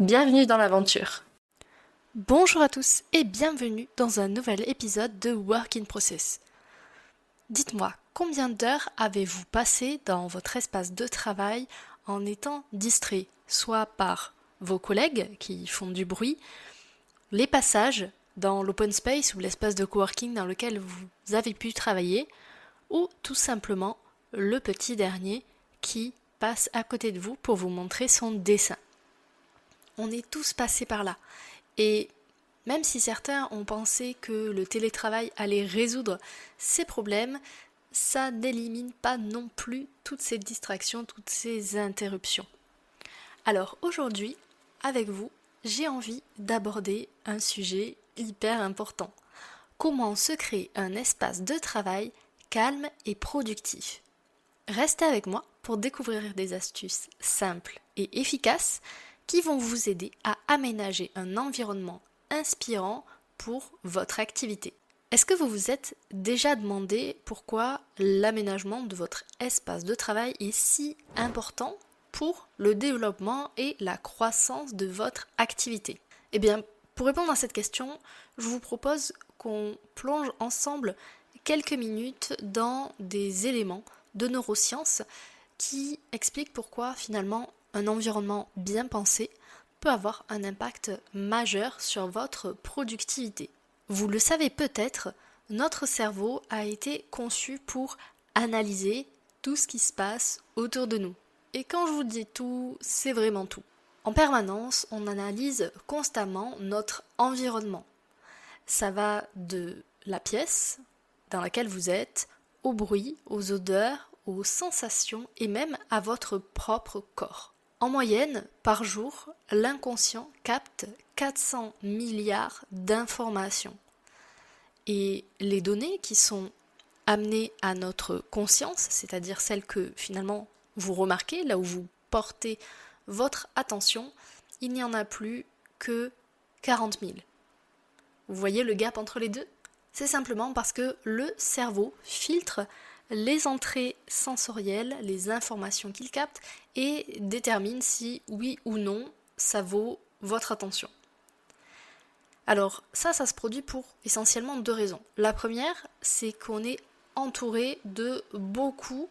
Bienvenue dans l'aventure. Bonjour à tous et bienvenue dans un nouvel épisode de Work in Process. Dites-moi, combien d'heures avez-vous passé dans votre espace de travail en étant distrait, soit par vos collègues qui font du bruit, les passages dans l'open space ou l'espace de coworking dans lequel vous avez pu travailler, ou tout simplement le petit dernier qui passe à côté de vous pour vous montrer son dessin? On est tous passés par là. Et même si certains ont pensé que le télétravail allait résoudre ces problèmes, ça n'élimine pas non plus toutes ces distractions, toutes ces interruptions. Alors aujourd'hui, avec vous, j'ai envie d'aborder un sujet hyper important. Comment se créer un espace de travail calme et productif? Restez avec moi pour découvrir des astuces simples et efficaces qui vont vous aider à aménager un environnement inspirant pour votre activité. Est-ce que vous vous êtes déjà demandé pourquoi l'aménagement de votre espace de travail est si important pour le développement et la croissance de votre activité? Eh bien, pour répondre à cette question, je vous propose qu'on plonge ensemble quelques minutes dans des éléments de neurosciences qui expliquent pourquoi finalement un environnement bien pensé peut avoir un impact majeur sur votre productivité. Vous le savez peut-être, notre cerveau a été conçu pour analyser tout ce qui se passe autour de nous. Et quand je vous dis tout, c'est vraiment tout. En permanence, on analyse constamment notre environnement. Ça va de la pièce dans laquelle vous êtes, au bruit, aux odeurs, aux sensations et même à votre propre corps. En moyenne, par jour, l'inconscient capte 400 milliards d'informations. Et les données qui sont amenées à notre conscience, c'est-à-dire celles que finalement vous remarquez, là où vous portez votre attention, il n'y en a plus que 40 000. Vous voyez le gap entre les deux? C'est simplement parce que le cerveau filtre les entrées sensorielles, les informations qu'il capte, et détermine si oui ou non ça vaut votre attention. Alors ça, ça se produit pour essentiellement deux raisons. La première, c'est qu'on est entouré de beaucoup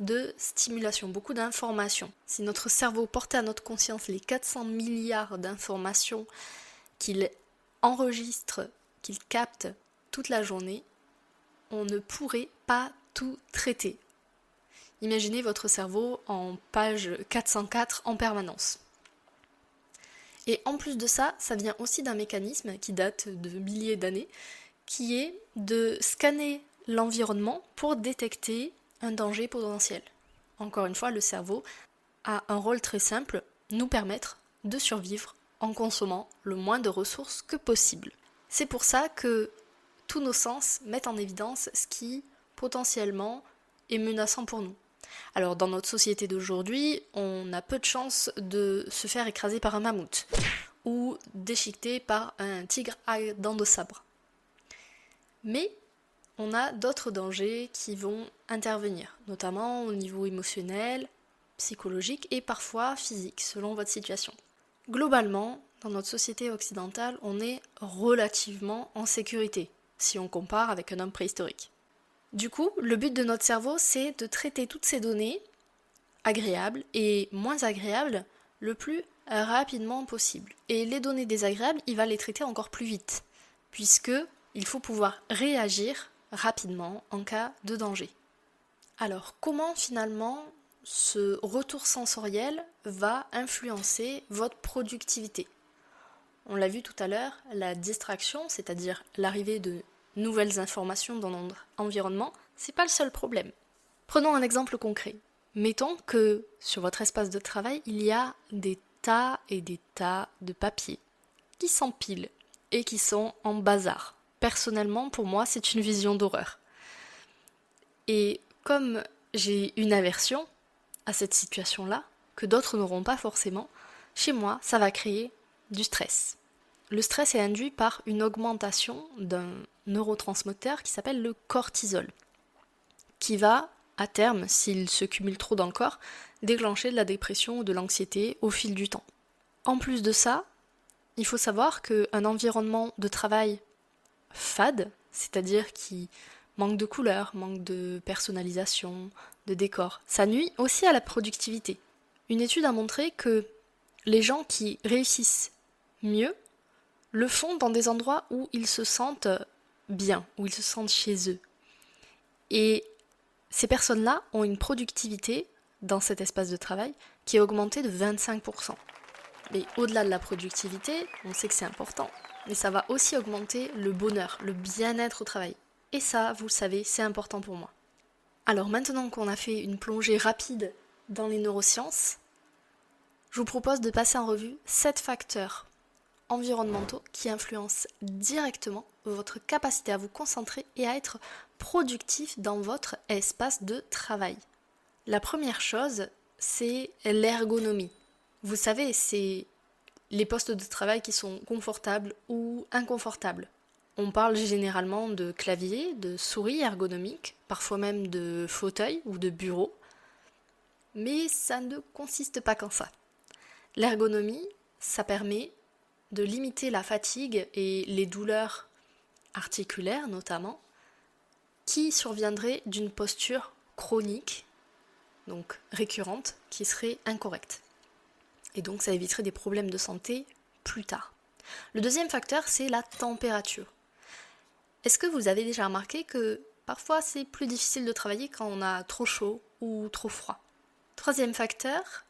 de stimulation, beaucoup d'informations. Si notre cerveau portait à notre conscience les 400 milliards d'informations qu'il enregistre, qu'il capte toute la journée, on ne pourrait pas tout traiter. Imaginez votre cerveau en page 404 en permanence. Et en plus de ça, ça vient aussi d'un mécanisme qui date de milliers d'années, qui est de scanner l'environnement pour détecter un danger potentiel. Encore une fois, le cerveau a un rôle très simple, nous permettre de survivre en consommant le moins de ressources que possible. C'est pour ça que tous nos sens mettent en évidence ce qui potentiellement est menaçant pour nous. Alors dans notre société d'aujourd'hui, on a peu de chances de se faire écraser par un mammouth ou déchiqueter par un tigre à dents de sabre. Mais on a d'autres dangers qui vont intervenir, notamment au niveau émotionnel, psychologique et parfois physique, selon votre situation. Globalement, dans notre société occidentale, on est relativement en sécurité, si on compare avec un homme préhistorique. Du coup, le but de notre cerveau, c'est de traiter toutes ces données, agréables et moins agréables, le plus rapidement possible. Et les données désagréables, il va les traiter encore plus vite, puisque il faut pouvoir réagir rapidement en cas de danger. Alors, comment finalement ce retour sensoriel va influencer votre productivité? On l'a vu tout à l'heure, la distraction, c'est-à-dire l'arrivée de nouvelles informations dans notre environnement, c'est pas le seul problème. Prenons un exemple concret. Mettons que sur votre espace de travail, il y a des tas et des tas de papiers qui s'empilent et qui sont en bazar. Personnellement, pour moi, c'est une vision d'horreur. Et comme j'ai une aversion à cette situation-là, que d'autres n'auront pas forcément, chez moi, ça va créer du stress. Le stress est induit par une augmentation d'un neurotransmetteur qui s'appelle le cortisol, qui va, à terme, s'il se cumule trop dans le corps, déclencher de la dépression ou de l'anxiété au fil du temps. En plus de ça, il faut savoir qu'un environnement de travail fade, c'est-à-dire qui manque de couleurs, manque de personnalisation, de décor, ça nuit aussi à la productivité. Une étude a montré que les gens qui réussissent mieux le font dans des endroits où ils se sentent bien, où ils se sentent chez eux. Et ces personnes-là ont une productivité dans cet espace de travail qui est augmentée de 25%. Mais au-delà de la productivité, on sait que c'est important, mais ça va aussi augmenter le bonheur, le bien-être au travail. Et ça, vous le savez, c'est important pour moi. Alors maintenant qu'on a fait une plongée rapide dans les neurosciences, je vous propose de passer en revue 7 facteurs environnementaux qui influencent directement votre capacité à vous concentrer et à être productif dans votre espace de travail. La première chose, c'est l'ergonomie. Vous savez, c'est les postes de travail qui sont confortables ou inconfortables. On parle généralement de clavier, de souris ergonomiques, parfois même de fauteuil ou de bureau. Mais ça ne consiste pas qu'en ça. L'ergonomie, ça permet de limiter la fatigue et les douleurs articulaires notamment, qui surviendraient d'une posture chronique, donc récurrente, qui serait incorrecte. Et donc ça éviterait des problèmes de santé plus tard. Le deuxième facteur, c'est la température. Est-ce que vous avez déjà remarqué que parfois c'est plus difficile de travailler quand on a trop chaud ou trop froid? Troisième facteur,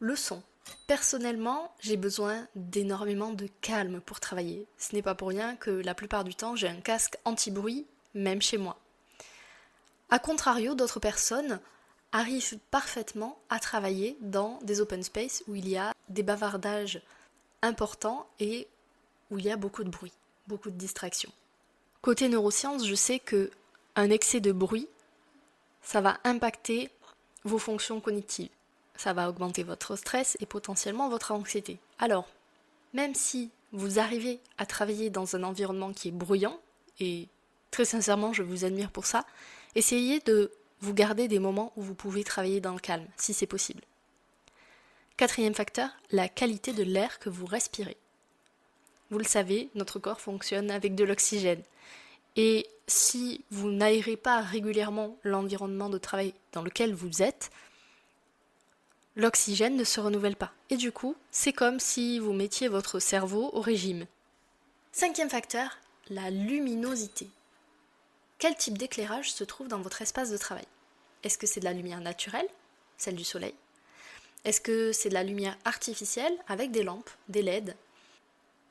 le son. Personnellement, j'ai besoin d'énormément de calme pour travailler. Ce n'est pas pour rien que la plupart du temps j'ai un casque anti-bruit, même chez moi. A contrario, d'autres personnes arrivent parfaitement à travailler dans des open space où il y a des bavardages importants et où il y a beaucoup de bruit, beaucoup de distractions. Côté neurosciences, je sais que un excès de bruit, ça va impacter vos fonctions cognitives. Ça va augmenter votre stress et potentiellement votre anxiété. Alors, même si vous arrivez à travailler dans un environnement qui est bruyant, et très sincèrement, je vous admire pour ça, essayez de vous garder des moments où vous pouvez travailler dans le calme, si c'est possible. Quatrième facteur, la qualité de l'air que vous respirez. Vous le savez, notre corps fonctionne avec de l'oxygène. Et si vous n'aérez pas régulièrement l'environnement de travail dans lequel vous êtes, l'oxygène ne se renouvelle pas. Et du coup, c'est comme si vous mettiez votre cerveau au régime. Cinquième facteur, la luminosité. Quel type d'éclairage se trouve dans votre espace de travail? Est-ce que c'est de la lumière naturelle, celle du soleil? Est-ce que c'est de la lumière artificielle avec des lampes, des LED?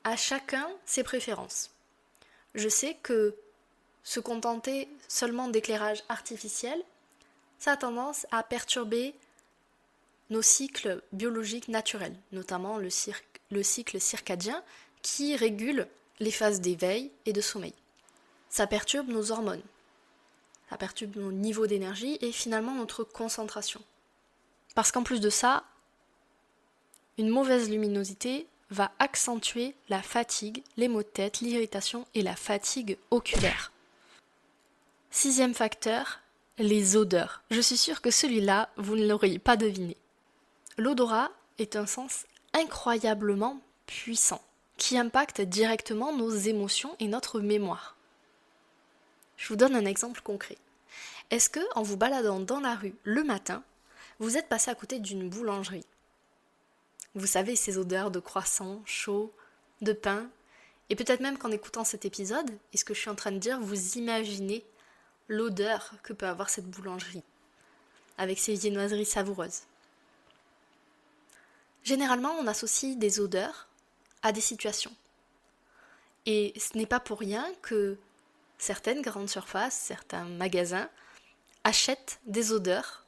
À chacun ses préférences. Je sais que se contenter seulement d'éclairage artificiel, ça a tendance à perturber nos cycles biologiques naturels, notamment le, le cycle circadien qui régule les phases d'éveil et de sommeil ça perturbe nos hormones, ça perturbe nos niveaux d'énergie et finalement notre concentration. Parce qu'en plus de ça, une mauvaise luminosité va accentuer la fatigue, les maux de tête, l'irritation et la fatigue oculaire. Sixième facteur, les odeurs. Je suis sûre que celui-là, vous ne l'auriez pas deviné. L'odorat est un sens incroyablement puissant qui impacte directement nos émotions et notre mémoire. Je vous donne un exemple concret. Est-ce que, en vous baladant dans la rue le matin, vous êtes passé à côté d'une boulangerie? Vous savez, ces odeurs de croissant chaud, de pain, et peut-être même qu'en écoutant cet épisode, et ce que je suis en train de dire, vous imaginez l'odeur que peut avoir cette boulangerie, avec ses viennoiseries savoureuses? Généralement, on associe des odeurs à des situations. Et ce n'est pas pour rien que certaines grandes surfaces, certains magasins achètent des odeurs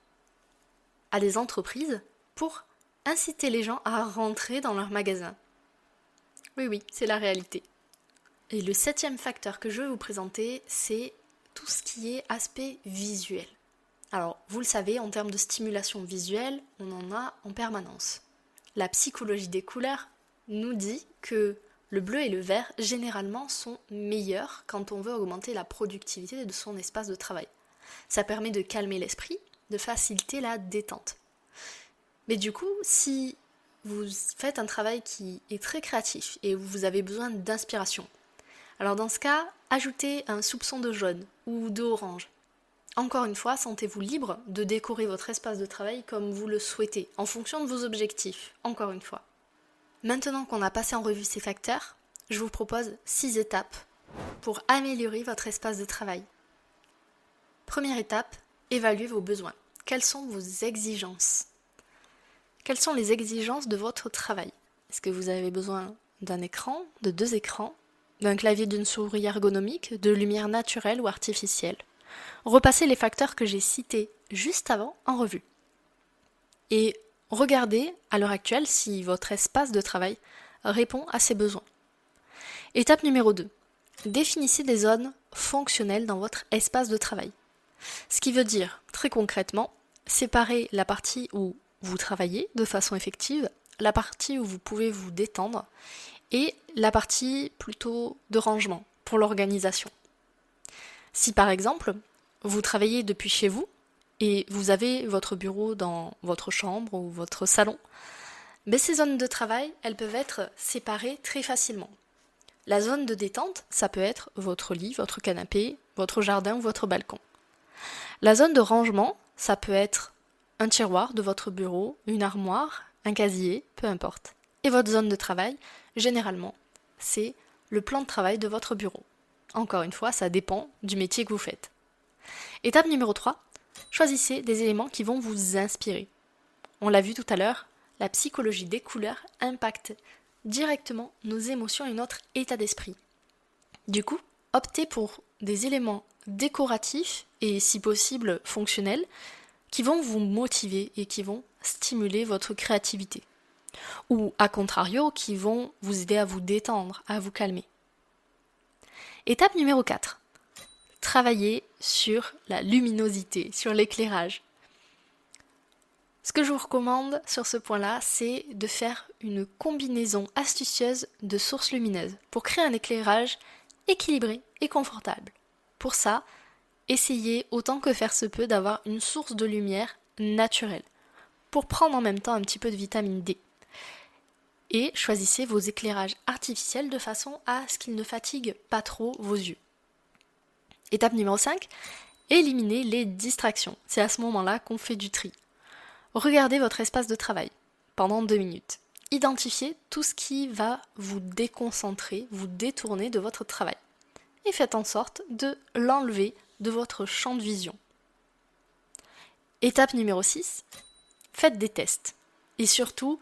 à des entreprises pour inciter les gens à rentrer dans leur magasin. Oui, oui, c'est la réalité. Et le septième facteur que je vais vous présenter, c'est tout ce qui est aspect visuel. Alors, vous le savez, en termes de stimulation visuelle, on en a en permanence. La psychologie des couleurs nous dit que le bleu et le vert, généralement, sont meilleurs quand on veut augmenter la productivité de son espace de travail. Ça permet de calmer l'esprit, de faciliter la détente. Mais du coup, si vous faites un travail qui est très créatif et vous avez besoin d'inspiration, alors dans ce cas, ajoutez un soupçon de jaune ou d'orange. Encore une fois, sentez-vous libre de décorer votre espace de travail comme vous le souhaitez, en fonction de vos objectifs, encore une fois. Maintenant qu'on a passé en revue ces facteurs, je vous propose 6 étapes pour améliorer votre espace de travail. Première étape, évaluez vos besoins. Quelles sont vos exigences? Quelles sont les exigences de votre travail? Est-ce que vous avez besoin d'un écran, de deux écrans, d'un clavier d'une souris ergonomique, de lumière naturelle ou artificielle? Repassez les facteurs que j'ai cités juste avant en revue. Et regardez à l'heure actuelle si votre espace de travail répond à ces besoins. Étape numéro 2. Définissez des zones fonctionnelles dans votre espace de travail. Ce qui veut dire, très concrètement, séparer la partie où vous travaillez de façon effective, la partie où vous pouvez vous détendre, et la partie plutôt de rangement pour l'organisation. Si par exemple, vous travaillez depuis chez vous et vous avez votre bureau dans votre chambre ou votre salon, ces zones de travail, elles peuvent être séparées très facilement. La zone de détente, ça peut être votre lit, votre canapé, votre jardin ou votre balcon. La zone de rangement, ça peut être un tiroir de votre bureau, une armoire, un casier, peu importe. Et votre zone de travail, généralement, c'est le plan de travail de votre bureau. Encore une fois, ça dépend du métier que vous faites. Étape numéro 3, choisissez des éléments qui vont vous inspirer. On l'a vu tout à l'heure, la psychologie des couleurs impacte directement nos émotions et notre état d'esprit. Du coup, optez pour des éléments décoratifs et si possible fonctionnels qui vont vous motiver et qui vont stimuler votre créativité. Ou à contrario, qui vont vous aider à vous détendre, à vous calmer. Étape numéro 4. Travaillez sur la luminosité, sur l'éclairage. Ce que je vous recommande sur ce point-là, c'est de faire une combinaison astucieuse de sources lumineuses pour créer un éclairage équilibré et confortable. Pour ça, essayez autant que faire se peut d'avoir une source de lumière naturelle pour prendre en même temps un petit peu de vitamine D. Et choisissez vos éclairages artificiels de façon à ce qu'ils ne fatiguent pas trop vos yeux. Étape numéro 5, éliminez les distractions. C'est à ce moment-là qu'on fait du tri. Regardez votre espace de travail pendant deux minutes. Identifiez tout ce qui va vous déconcentrer, vous détourner de votre travail. Et faites en sorte de l'enlever de votre champ de vision. Étape numéro 6, faites des tests. Et surtout,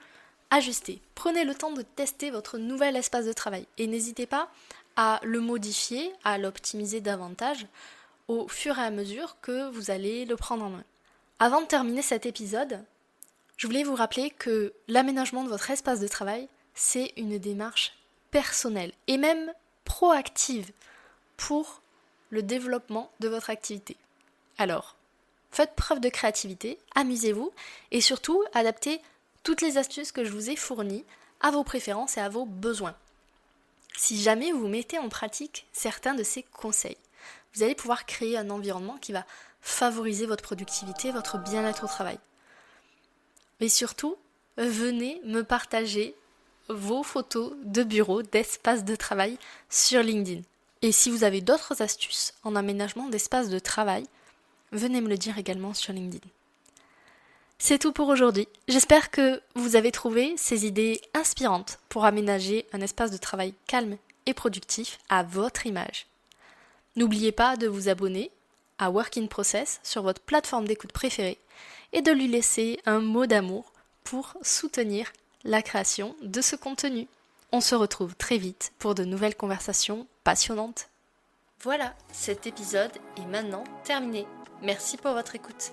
ajustez. Prenez le temps de tester votre nouvel espace de travail. Et n'hésitez pas à le modifier, à l'optimiser davantage au fur et à mesure que vous allez le prendre en main. Avant de terminer cet épisode, je voulais vous rappeler que l'aménagement de votre espace de travail, c'est une démarche personnelle et même proactive pour le développement de votre activité. Alors, faites preuve de créativité, amusez-vous et surtout adaptez toutes les astuces que je vous ai fournies à vos préférences et à vos besoins. Si jamais vous mettez en pratique certains de ces conseils, vous allez pouvoir créer un environnement qui va favoriser votre productivité, votre bien-être au travail. Mais surtout, venez me partager vos photos de bureau, d'espace de travail sur LinkedIn. Et si vous avez d'autres astuces en aménagement d'espace de travail, venez me le dire également sur LinkedIn. C'est tout pour aujourd'hui. J'espère que vous avez trouvé ces idées inspirantes pour aménager un espace de travail calme et productif à votre image. N'oubliez pas de vous abonner à Work in Process sur votre plateforme d'écoute préférée et de lui laisser un mot d'amour pour soutenir la création de ce contenu. On se retrouve très vite pour de nouvelles conversations passionnantes. Voilà, cet épisode est maintenant terminé. Merci pour votre écoute.